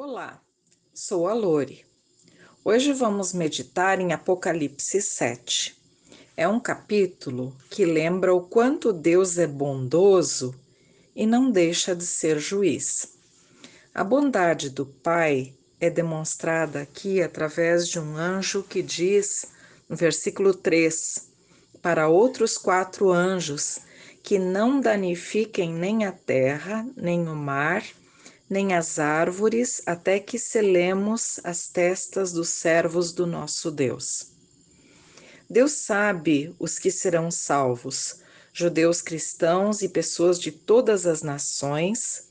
Olá, sou a Lore. Hoje vamos meditar em Apocalipse 7. É um capítulo que lembra o quanto Deus é bondoso e não deixa de ser juiz. A bondade do Pai é demonstrada aqui através de um anjo que diz, no versículo 3, para outros quatro anjos que não danifiquem nem a terra, nem o mar, nem as árvores, até que selemos as testas dos servos do nosso Deus. Deus sabe os que serão salvos, judeus cristãos e pessoas de todas as nações,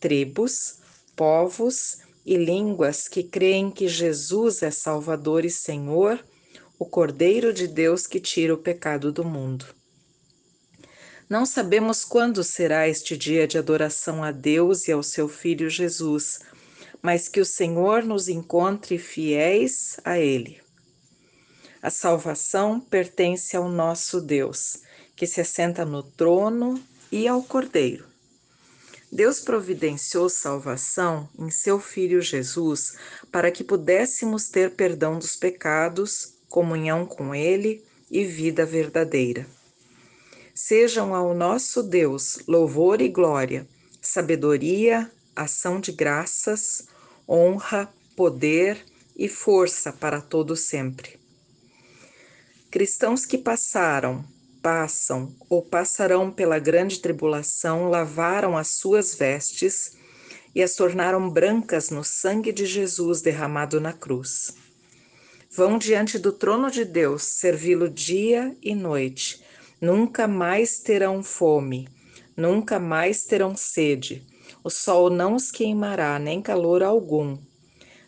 tribos, povos e línguas que creem que Jesus é Salvador e Senhor, o Cordeiro de Deus que tira o pecado do mundo. Não sabemos quando será este dia de adoração a Deus e ao seu Filho Jesus, mas que o Senhor nos encontre fiéis a Ele. A salvação pertence ao nosso Deus, que se assenta no trono e ao Cordeiro. Deus providenciou salvação em seu Filho Jesus para que pudéssemos ter perdão dos pecados, comunhão com Ele e vida verdadeira. Sejam ao nosso Deus louvor e glória, sabedoria, ação de graças, honra, poder e força para todo sempre. Cristãos que passaram, passam ou passarão pela grande tribulação lavaram as suas vestes e as tornaram brancas no sangue de Jesus derramado na cruz. Vão diante do trono de Deus servi-lo dia e noite Nunca mais terão fome, nunca mais terão sede. O sol não os queimará, nem calor algum.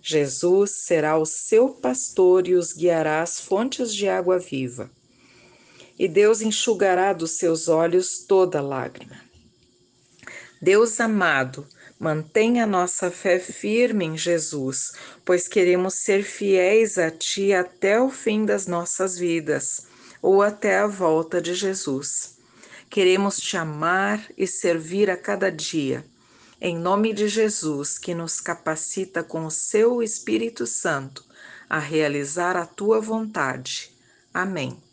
Jesus será o seu pastor e os guiará às fontes de água viva. E Deus enxugará dos seus olhos toda lágrima. Deus amado, mantenha nossa fé firme em Jesus, pois queremos ser fiéis a Ti até o fim das nossas vidas ou até a volta de Jesus. Queremos te amar e servir a cada dia. Em nome de Jesus, que nos capacita com o seu Espírito Santo a realizar a tua vontade. Amém.